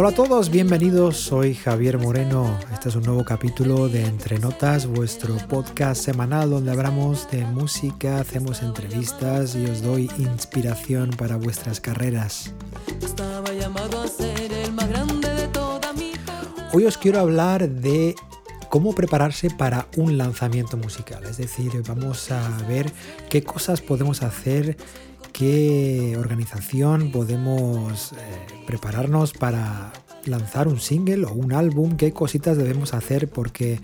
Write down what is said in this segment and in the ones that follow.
Hola a todos, bienvenidos. Soy Javier Moreno. Este es un nuevo capítulo de Entre Notas, vuestro podcast semanal donde hablamos de música, hacemos entrevistas y os doy inspiración para vuestras carreras. Hoy os quiero hablar de cómo prepararse para un lanzamiento musical. Es decir, vamos a ver qué cosas podemos hacer qué organización podemos eh, prepararnos para lanzar un single o un álbum, qué cositas debemos hacer porque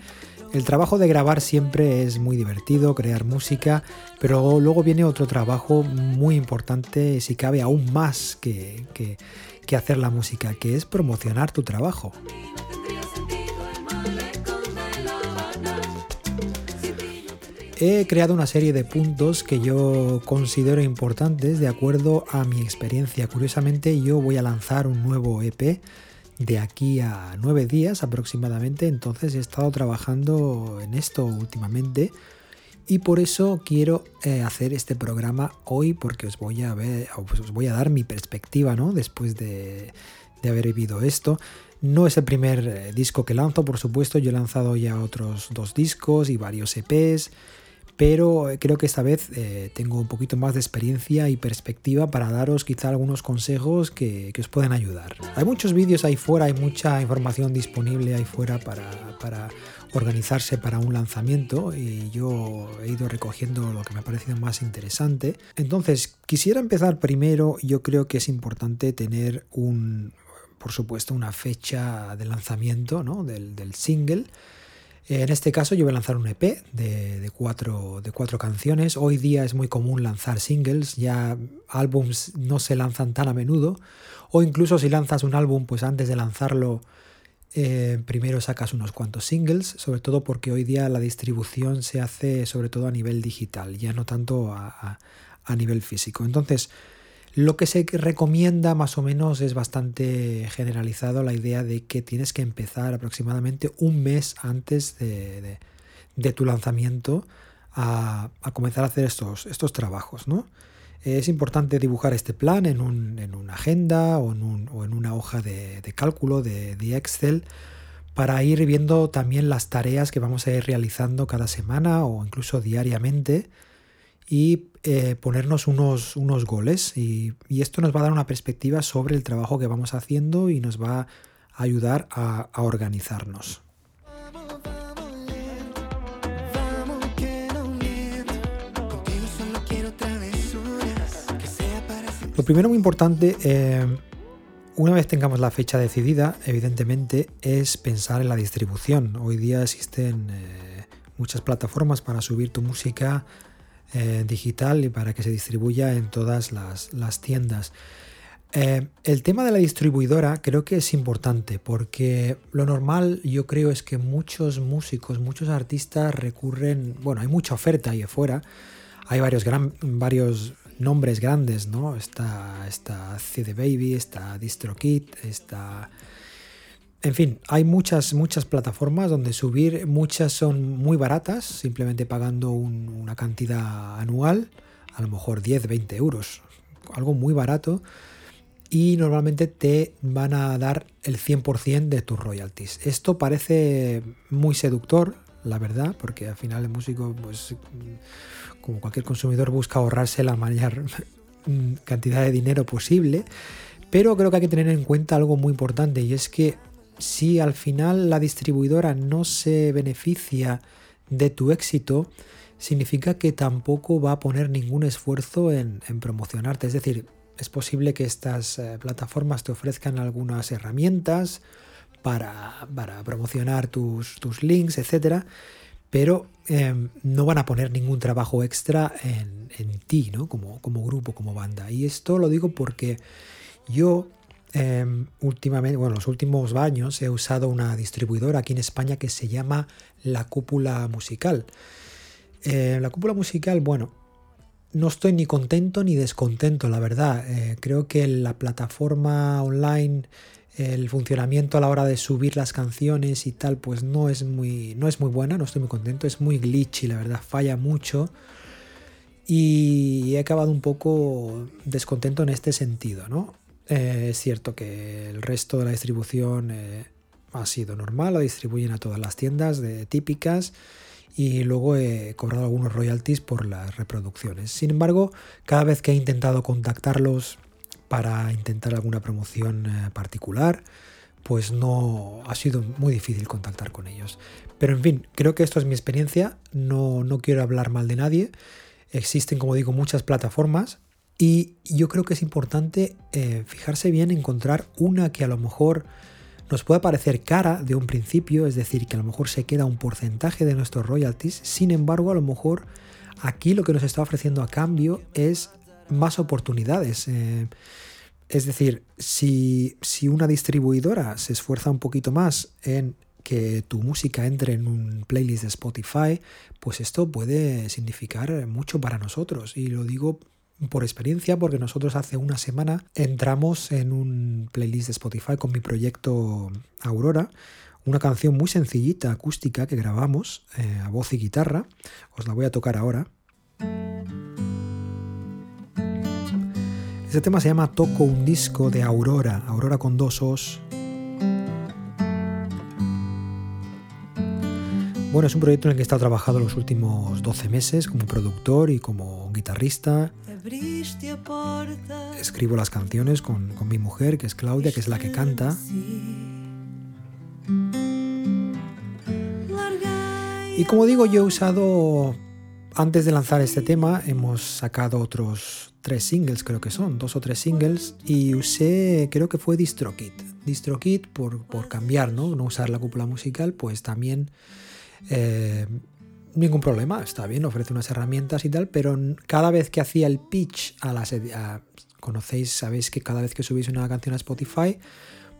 el trabajo de grabar siempre es muy divertido, crear música, pero luego viene otro trabajo muy importante, si cabe aún más que, que hacer la música, que es promocionar tu trabajo. He creado una serie de puntos que yo considero importantes de acuerdo a mi experiencia. Curiosamente yo voy a lanzar un nuevo EP de aquí a nueve días aproximadamente, entonces he estado trabajando en esto últimamente y por eso quiero eh, hacer este programa hoy porque os voy a ver, a dar mi perspectiva, ¿no? Después de, de haber vivido esto. No es el primer eh, disco que lanzo, por supuesto, yo he lanzado ya otros dos discos y varios EPs pero eh, creo que esta vez eh, tengo un poquito más de experiencia y perspectiva para daros quizá algunos consejos que, os pueden ayudar. Hay muchos vídeos ahí fuera, hay mucha información disponible ahí fuera para, organizarse para un lanzamiento y yo he ido recogiendo lo que me ha parecido más interesante. Entonces, quisiera empezar primero, yo creo que es importante tener un, por supuesto, una fecha de lanzamiento ¿no? del single. En este caso yo voy a lanzar un EP de, cuatro, de cuatro canciones. Hoy día es muy común lanzar singles, ya álbums no se lanzan tan a menudo. O incluso si lanzas un álbum, pues antes de lanzarlo, eh, primero sacas unos cuantos singles, sobre todo porque hoy día la distribución se hace sobre todo a nivel digital, ya no tanto a, a nivel físico. Entonces, lo que se recomienda más o menos es bastante generalizado la idea de que tienes que empezar aproximadamente un mes antes de, tu lanzamiento a, comenzar a hacer estos, trabajos. ¿no? Es importante dibujar este plan en, una agenda o en, una hoja de, cálculo de Excel para ir viendo también las tareas que vamos a ir realizando cada semana o incluso diariamente y eh, ponernos unos, unos goles y, esto nos va a dar una perspectiva sobre el trabajo que vamos haciendo y nos va a ayudar a, organizarnos. Lo primero muy importante, eh, una vez tengamos la fecha decidida, evidentemente, es pensar en la distribución. Hoy día existen eh, muchas plataformas para subir tu música eh, digital y para que se distribuya en todas las, tiendas. Eh, el tema de la distribuidora creo que es importante porque lo normal yo creo es que muchos músicos, muchos artistas recurren, bueno, hay mucha oferta ahí afuera, hay varios, gran, varios nombres grandes, ¿no? Está, está CD Baby, está DistroKit, está en fin, hay muchas, muchas plataformas donde subir, muchas son muy baratas, simplemente pagando una cantidad anual, a lo mejor 10, 20 euros, algo muy barato, y normalmente te van a dar el 100% de tus royalties. Esto parece muy seductor, la verdad, porque al final el músico, pues como cualquier consumidor, busca ahorrarse la mayor cantidad de dinero posible, pero creo que hay que tener en cuenta algo muy importante y es que si al final la distribuidora no se beneficia de tu éxito, significa que tampoco va a poner ningún esfuerzo en, promocionarte. Es decir, es posible que estas eh, plataformas te ofrezcan algunas herramientas para, promocionar tus, links, etc. Pero em, no van a poner ningún trabajo extra en, ti, ¿no? Como, como grupo, como banda. Y esto lo digo porque yo Em, últimamente, bueno, los últimos años he usado una distribuidora aquí en España que se llama La Cúpula Musical. Eh, la Cúpula Musical, bueno, no estoy ni contento ni descontento, la verdad. Eh, creo que la plataforma online, el funcionamiento a la hora de subir las canciones y tal, pues no es muy, no es muy buena, no estoy muy contento, es muy glitchy, la verdad, falla mucho. Y he acabado un poco descontento en este sentido, ¿no? Eh, es cierto que el resto de la distribución eh, ha sido normal, la distribuyen a todas las tiendas típicas y luego he cobrado algunos royalties por las reproducciones. Sin embargo, cada vez que he intentado contactarlos para intentar alguna promoción eh, particular, pues no ha sido muy difícil contactar con ellos. Pero en fin, creo que esto es mi experiencia, no, no quiero hablar mal de nadie. Existen, como digo, muchas plataformas y yo creo que es importante eh, fijarse bien, encontrar una que a lo mejor nos pueda parecer cara de un principio, es decir, que a lo mejor se queda un porcentaje de nuestros royalties, sin embargo, a lo mejor aquí lo que nos está ofreciendo a cambio es más oportunidades. Eh, es decir, si, si una distribuidora se esfuerza un poquito más en que tu música entre en un playlist de Spotify, pues esto puede significar mucho para nosotros. Y lo digo por experiencia, porque nosotros hace una semana entramos en un playlist de Spotify con mi proyecto Aurora, una canción muy sencillita, acústica, que grabamos eh, a voz y guitarra. Os la voy a tocar ahora. Este tema se llama Toco un disco de Aurora, Aurora con dos os. Bueno, es un proyecto en el que he estado trabajando los últimos 12 meses como productor y como guitarrista. Escribo las canciones con, con mi mujer, que es Claudia, que es la que canta. Y como digo, yo he usado, antes de lanzar este tema, hemos sacado otros tres singles, creo que son, dos o tres singles, y usé, creo que fue DistroKit. DistroKit, por, por cambiar, ¿no? No usar la cúpula musical, pues también eh, ningún problema, está bien, ofrece unas herramientas y tal, pero cada vez que hacía el pitch a las... conocéis, sabéis que cada vez que subís una canción a Spotify,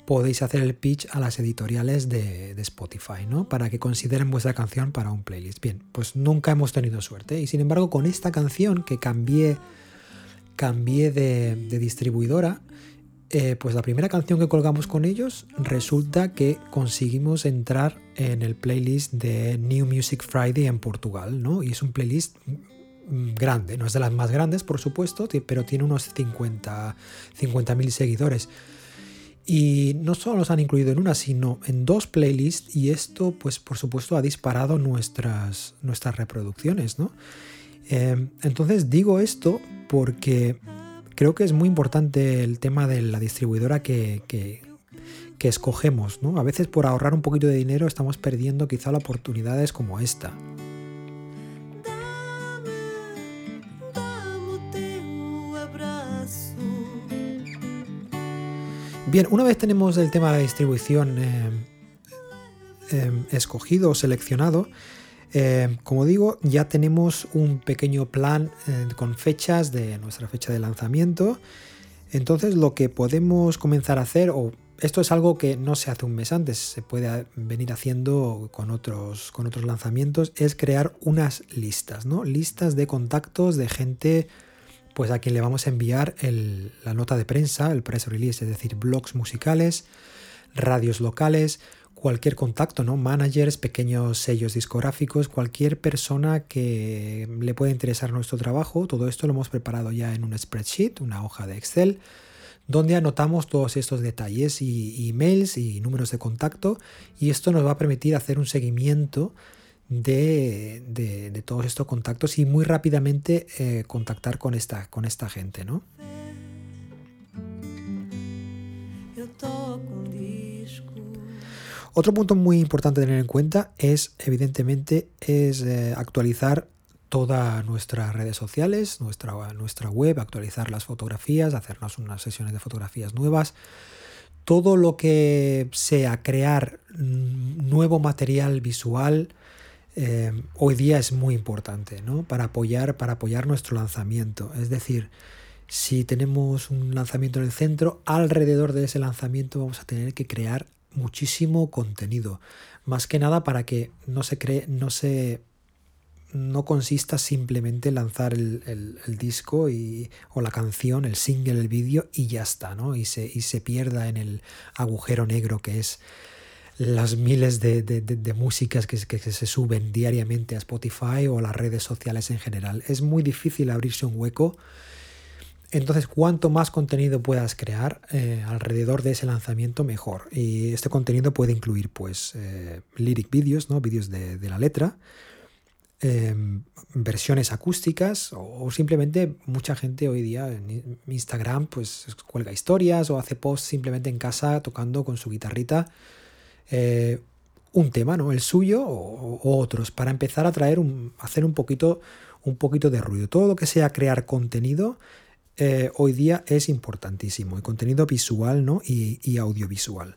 podéis hacer el pitch a las editoriales de, Spotify, ¿no? Para que consideren vuestra canción para un playlist. Bien, pues nunca hemos tenido suerte. Y sin embargo, con esta canción que cambié, cambié de distribuidora, eh, pues la primera canción que colgamos con ellos resulta que conseguimos entrar en el playlist de New Music Friday en Portugal, ¿no? Y es un playlist grande, no es de las más grandes, por supuesto, pero tiene unos 50 mil seguidores. Y no solo nos han incluido en una, sino en dos playlists y esto, pues por supuesto, ha disparado nuestras, nuestras reproducciones, ¿no? Eh, entonces digo esto porque creo que es muy importante el tema de la distribuidora que, que, escogemos. ¿no? A veces por ahorrar un poquito de dinero estamos perdiendo quizá oportunidades como esta. Bien, una vez tenemos el tema de la distribución eh, eh, escogido o seleccionado, eh, como digo, ya tenemos un pequeño plan eh, con fechas de nuestra fecha de lanzamiento. Entonces lo que podemos comenzar a hacer, o esto es algo que no se hace un mes antes, se puede venir haciendo con otros, con otros lanzamientos, es crear unas listas, ¿no? Listas de contactos de gente pues a quien le vamos a enviar la nota de prensa, el press release, es decir, blogs musicales, radios locales, cualquier contacto, ¿no? Managers, pequeños sellos discográficos, cualquier persona que le pueda interesar nuestro trabajo. Todo esto lo hemos preparado ya en un spreadsheet, una hoja de Excel, donde anotamos todos estos detalles y emails y números de contacto. Y esto nos va a permitir hacer un seguimiento de, de, todos estos contactos y muy rápidamente eh, contactar con esta, con esta gente, ¿no? Otro punto muy importante a tener en cuenta es, evidentemente, es eh, actualizar todas nuestras redes sociales, nuestra, nuestra web, actualizar las fotografías, hacernos unas sesiones de fotografías nuevas. Todo lo que sea crear nuevo material visual, eh, hoy día es muy importante ¿no? para, apoyar, para apoyar nuestro lanzamiento. Es decir, si tenemos un lanzamiento en el centro, alrededor de ese lanzamiento vamos a tener que crear muchísimo contenido. Más que nada para que no se cree, no se no consista simplemente en lanzar el, disco y, o la canción, el single, el vídeo y ya está, ¿no? Y se, y se pierda en el agujero negro que es las miles de, de, músicas que, que, se suben diariamente a Spotify o a las redes sociales en general. Es muy difícil abrirse un hueco Entonces, cuanto más contenido puedas crear eh, alrededor de ese lanzamiento, mejor. Y este contenido puede incluir, pues, eh, lyric videos, ¿no? Vídeos de, la letra, em, versiones acústicas o, simplemente mucha gente hoy día en Instagram, pues, cuelga historias o hace posts simplemente en casa tocando con su guitarrita eh, un tema, ¿no? El suyo o, otros, para empezar a traer un, hacer un poquito, un poquito de ruido. Todo lo que sea crear contenido eh, hoy día es importantísimo, el contenido visual ¿no? y, audiovisual.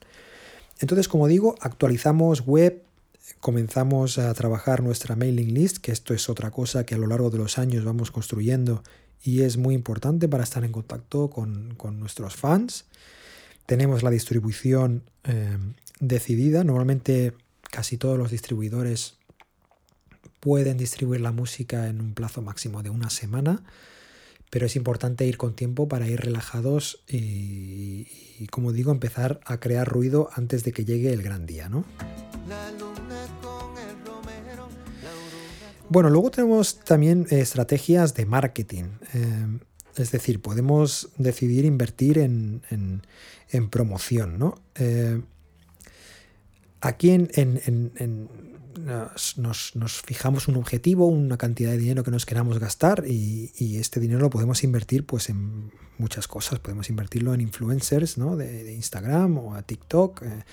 Entonces, como digo, actualizamos web, comenzamos a trabajar nuestra mailing list, que esto es otra cosa que a lo largo de los años vamos construyendo y es muy importante para estar en contacto con, nuestros fans. Tenemos la distribución eh, decidida, normalmente casi todos los distribuidores pueden distribuir la música en un plazo máximo de una semana pero es importante ir con tiempo para ir relajados y, como digo, empezar a crear ruido antes de que llegue el gran día, ¿no? Bueno, luego tenemos también estrategias de marketing. Eh, es decir, podemos decidir invertir en, promoción, ¿no? Eh, aquí en, nos, fijamos un objetivo, una cantidad de dinero que nos queramos gastar y, este dinero lo podemos invertir pues, en muchas cosas. Podemos invertirlo en influencers de, Instagram o a TikTok, eh,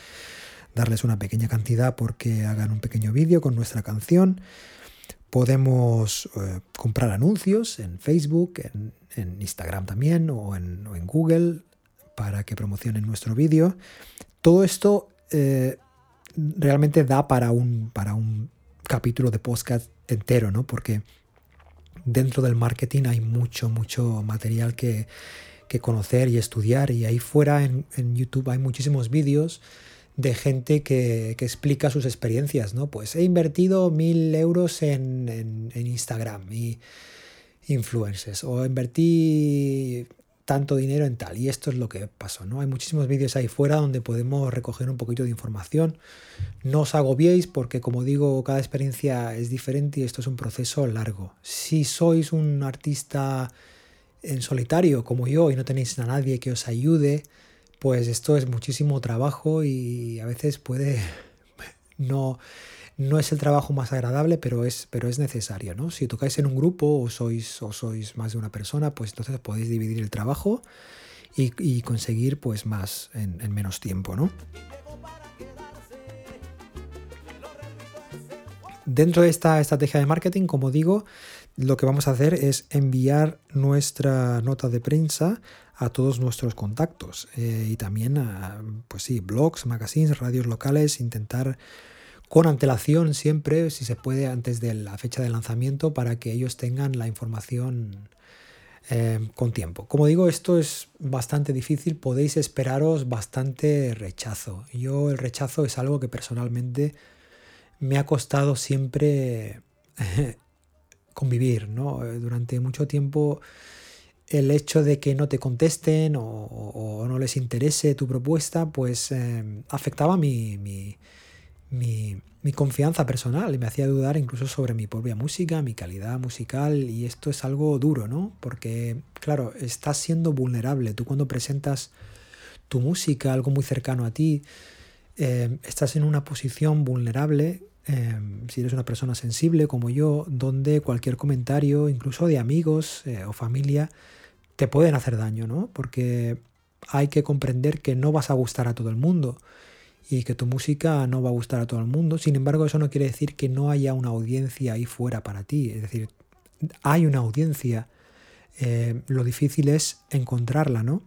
darles una pequeña cantidad porque hagan un pequeño vídeo con nuestra canción. Podemos eh, comprar anuncios en Facebook, en, Instagram también o en, Google para que promocionen nuestro vídeo. Todo esto eh, realmente da para un, para un capítulo de podcast entero, ¿no? Porque dentro del marketing hay mucho, mucho material que, conocer y estudiar. Y ahí fuera en, YouTube hay muchísimos vídeos de gente que, explica sus experiencias, ¿no? Pues he invertido mil euros en, en, en Instagram y influencers. O invertí tanto dinero en tal. Y esto es lo que pasó, ¿no? Hay muchísimos vídeos ahí fuera donde podemos recoger un poquito de información. No os agobiéis porque, como digo, cada experiencia es diferente y esto es un proceso largo. Si sois un artista en solitario como yo y no tenéis a nadie que os ayude, pues esto es muchísimo trabajo y a veces puede no no es el trabajo más agradable, pero es, pero es necesario, ¿no? Si tocáis en un grupo o sois, o sois más de una persona, pues entonces podéis dividir el trabajo y, conseguir pues más en, menos tiempo, ¿no? Dentro de esta estrategia de marketing, como digo, lo que vamos a hacer es enviar nuestra nota de prensa a todos nuestros contactos eh, y también a, pues sí, blogs, magazines, radios locales, intentar con antelación siempre, si se puede, antes de la fecha de lanzamiento, para que ellos tengan la información eh, con tiempo. Como digo, esto es bastante difícil, podéis esperaros bastante rechazo. Yo el rechazo es algo que personalmente me ha costado siempre convivir, ¿no? Durante mucho tiempo el hecho de que no te contesten o, no les interese tu propuesta, pues eh, afectaba mi, mi mi, confianza personal y me hacía dudar incluso sobre mi propia música, mi calidad musical y esto es algo duro, ¿no? Porque, claro, estás siendo vulnerable. Tú cuando presentas tu música, algo muy cercano a ti, eh, estás en una posición vulnerable, eh, si eres una persona sensible como yo, donde cualquier comentario, incluso de amigos eh, o familia, te pueden hacer daño, ¿no? Porque hay que comprender que no vas a gustar a todo el mundo y que tu música no va a gustar a todo el mundo. Sin embargo, eso no quiere decir que no haya una audiencia ahí fuera para ti. Es decir, hay una audiencia. Eh, lo difícil es encontrarla, ¿no?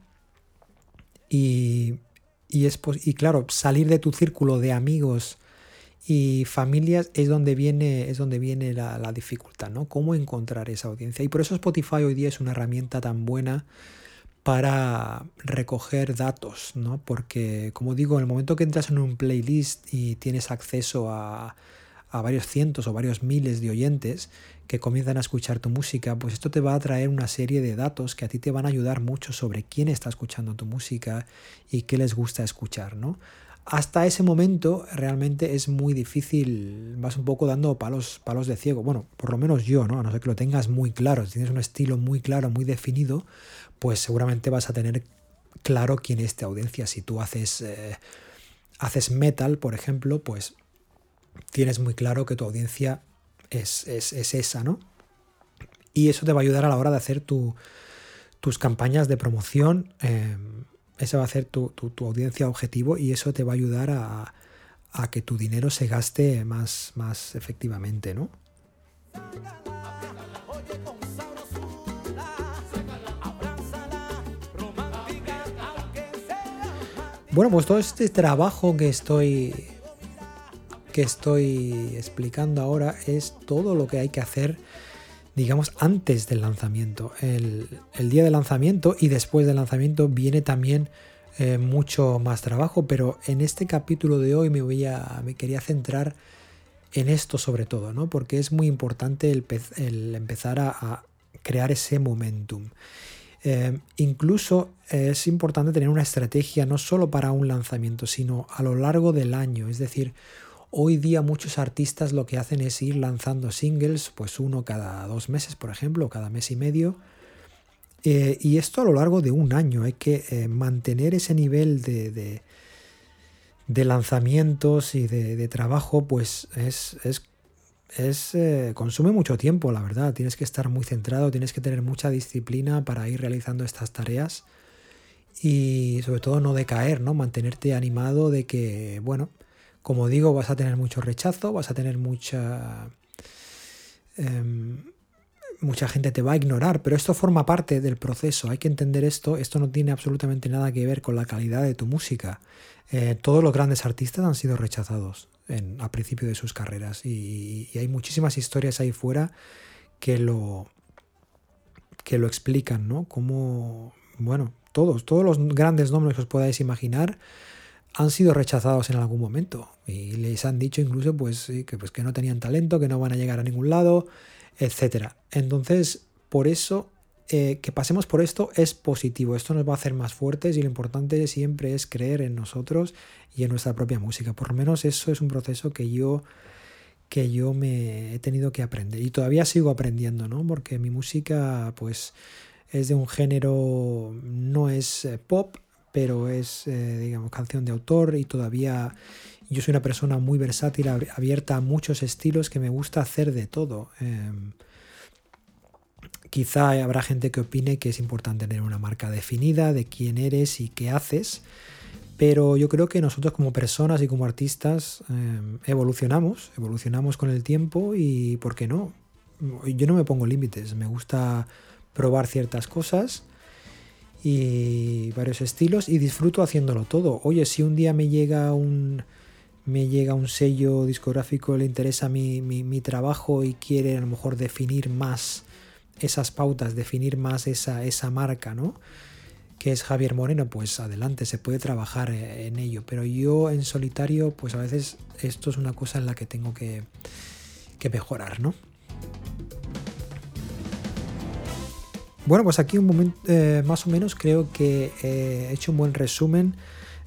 Y, es, y claro, salir de tu círculo de amigos y familias es donde viene, es donde viene la, la dificultad, ¿no? Cómo encontrar esa audiencia. Y por eso Spotify hoy día es una herramienta tan buena para recoger datos, ¿no? Porque, como digo, en el momento que entras en un playlist y tienes acceso a, varios cientos o varios miles de oyentes que comienzan a escuchar tu música, pues esto te va a traer una serie de datos que a ti te van a ayudar mucho sobre quién está escuchando tu música y qué les gusta escuchar, ¿no? Hasta ese momento realmente es muy difícil, vas un poco dando palos, palos de ciego. Bueno, por lo menos yo, ¿no? A no ser que lo tengas muy claro, si tienes un estilo muy claro, muy definido, pues seguramente vas a tener claro quién es tu audiencia. Si tú haces, eh, haces metal, por ejemplo, pues tienes muy claro que tu audiencia es, esa, ¿no? Y eso te va a ayudar a la hora de hacer tus campañas de promoción. Em, esa va a ser tu, audiencia objetivo y eso te va a ayudar a, que tu dinero se gaste más, más efectivamente, ¿no? Bueno, pues todo este trabajo que estoy que estoy explicando ahora es todo lo que hay que hacer, digamos, antes del lanzamiento. El, día de lanzamiento y después del lanzamiento viene también eh, mucho más trabajo, pero en este capítulo de hoy me voy a, me quería centrar en esto sobre todo, ¿no? Porque es muy importante el, empezar a, crear ese momentum. Eh, incluso es importante tener una estrategia no solo para un lanzamiento, sino a lo largo del año. Es decir, Hoy día muchos artistas lo que hacen es ir lanzando singles, pues uno cada dos meses, por ejemplo, cada mes y medio. Eh, y esto a lo largo de un año. Hay que eh, mantener ese nivel de, de, lanzamientos y de, trabajo, pues es, es, eh, consume mucho tiempo, la verdad. Tienes que estar muy centrado, tienes que tener mucha disciplina para ir realizando estas tareas y sobre todo no decaer, ¿no? Mantenerte animado de que, bueno, como digo, vas a tener mucho rechazo, vas a tener mucha... Em, mucha gente te va a ignorar, pero esto forma parte del proceso, hay que entender esto, esto no tiene absolutamente nada que ver con la calidad de tu música. Eh, todos los grandes artistas han sido rechazados a principio de sus carreras y, hay muchísimas historias ahí fuera que lo, que lo explican, ¿no? Como, bueno, todos, todos los grandes nombres que os podáis imaginar han sido rechazados en algún momento y les han dicho incluso pues, que, pues, que no tenían talento, que no van a llegar a ningún lado, etc. Entonces, por eso eh, que pasemos por esto es positivo, esto nos va a hacer más fuertes y lo importante siempre es creer en nosotros y en nuestra propia música. Por lo menos eso es un proceso que yo que yo me he tenido que aprender y todavía sigo aprendiendo, ¿no? Porque mi música pues es de un género no es eh, pop, pero es, eh, digamos, canción de autor y todavía yo soy una persona muy versátil, abierta a muchos estilos que me gusta hacer de todo. Em, quizá habrá gente que opine que es importante tener una marca definida de quién eres y qué haces, pero yo creo que nosotros como personas y como artistas em, evolucionamos, evolucionamos con el tiempo y, ¿por qué no? Yo no me pongo límites, me gusta probar ciertas cosas y varios estilos y disfruto haciéndolo todo. Oye, si un día me llega un me llega un sello discográfico, le interesa mi, mi, trabajo y quiere a lo mejor definir más esas pautas, definir más esa, esa marca, ¿no? Que es Javier Moreno, pues adelante, se puede trabajar eh, en ello. Pero yo en solitario, pues a veces esto es una cosa en la que tengo que, que mejorar, ¿no? Bueno, pues aquí un momento, eh, más o menos creo que he hecho un buen resumen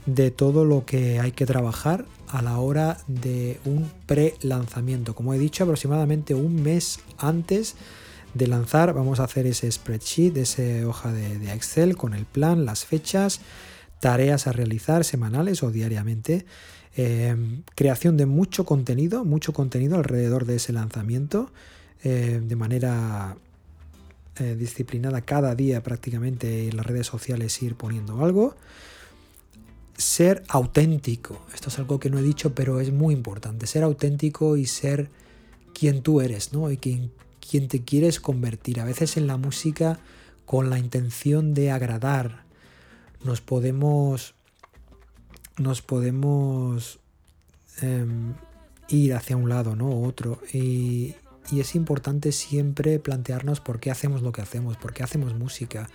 de todo lo que hay que trabajar a la hora de un pre-lanzamiento. Como he dicho, aproximadamente un mes antes de lanzar vamos a hacer ese spreadsheet, esa hoja de, Excel con el plan, las fechas, tareas a realizar semanales o diariamente. Eh, creación de mucho contenido, mucho contenido alrededor de ese lanzamiento, eh, de manera eh, disciplinada cada día prácticamente en las redes sociales ir poniendo algo. Ser auténtico, esto es algo que no he dicho pero es muy importante, ser auténtico y ser quien tú eres, ¿no? Y quien, quien te quieres convertir. A veces en la música con la intención de agradar nos podemos nos podemos em, ir hacia un lado, ¿no? Otro. Y, y es importante siempre plantearnos por qué hacemos lo que hacemos, por qué hacemos música.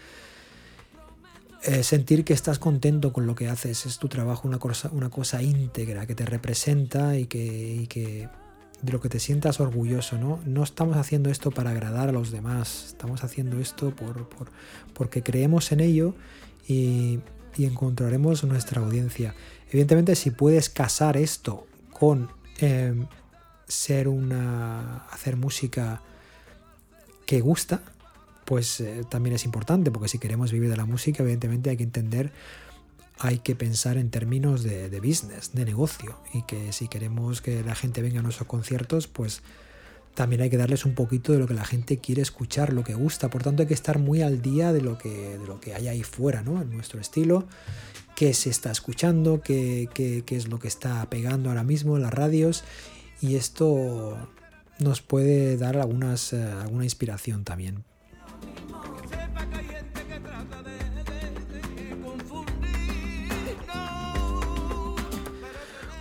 Eh, sentir que estás contento con lo que haces, es tu trabajo una cosa, una cosa íntegra que te representa y que, que de lo que te sientas orgulloso, ¿no? No estamos haciendo esto para agradar a los demás, estamos haciendo esto por, porque creemos en ello y, y encontraremos nuestra audiencia. Evidentemente, si puedes casar esto con em, ser una. hacer música que gusta, pues eh, también es importante, porque si queremos vivir de la música, evidentemente hay que entender, hay que pensar en términos de, de business, de negocio, y que si queremos que la gente venga a nuestros conciertos, pues también hay que darles un poquito de lo que la gente quiere escuchar, lo que gusta. Por tanto, hay que estar muy al día de lo que, de lo que hay ahí fuera, ¿no? En nuestro estilo, qué se está escuchando, qué, qué, qué es lo que está pegando ahora mismo en las radios. Y esto nos puede dar algunas, eh, alguna inspiración también.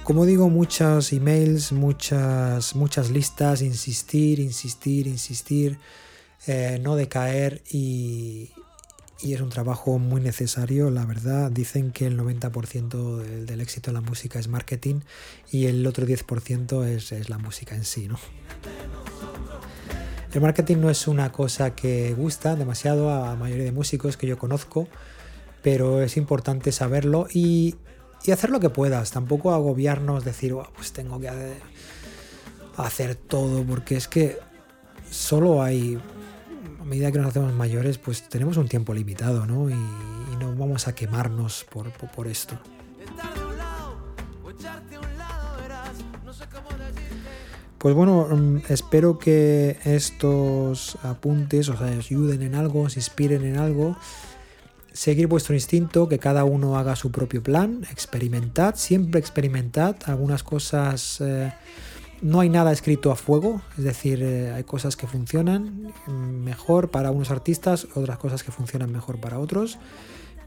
Como digo, muchos emails, muchas, muchas listas, insistir, insistir, insistir, eh, no decaer y, y, es un trabajo muy necesario, la verdad. Dicen que el 90% del, del, éxito de la música es marketing y el otro 10% es, es la música en sí, ¿no? El marketing no es una cosa que gusta demasiado a la mayoría de músicos que yo conozco, pero es importante saberlo y y hacer lo que puedas. Tampoco agobiarnos, decir, oh, pues tengo que hacer todo, porque es que solo hay, a medida que nos hacemos mayores, pues tenemos un tiempo limitado, ¿no? Y, no vamos a quemarnos por, por, por esto. Pues bueno, mm, espero que estos apuntes os ayuden en algo, os inspiren en algo seguir vuestro instinto, que cada uno haga su propio plan, experimentad, siempre experimentad, algunas cosas... Eh, no hay nada escrito a fuego, es decir, eh, hay cosas que funcionan mejor para unos artistas, otras cosas que funcionan mejor para otros,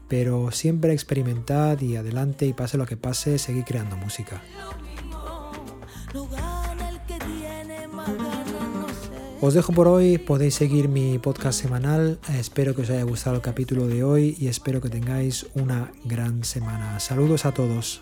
pero siempre experimentad y adelante y pase lo que pase, seguir creando música. Os dejo por hoy, podéis seguir mi podcast semanal, espero que os haya gustado el capítulo de hoy y espero que tengáis una gran semana. Saludos a todos.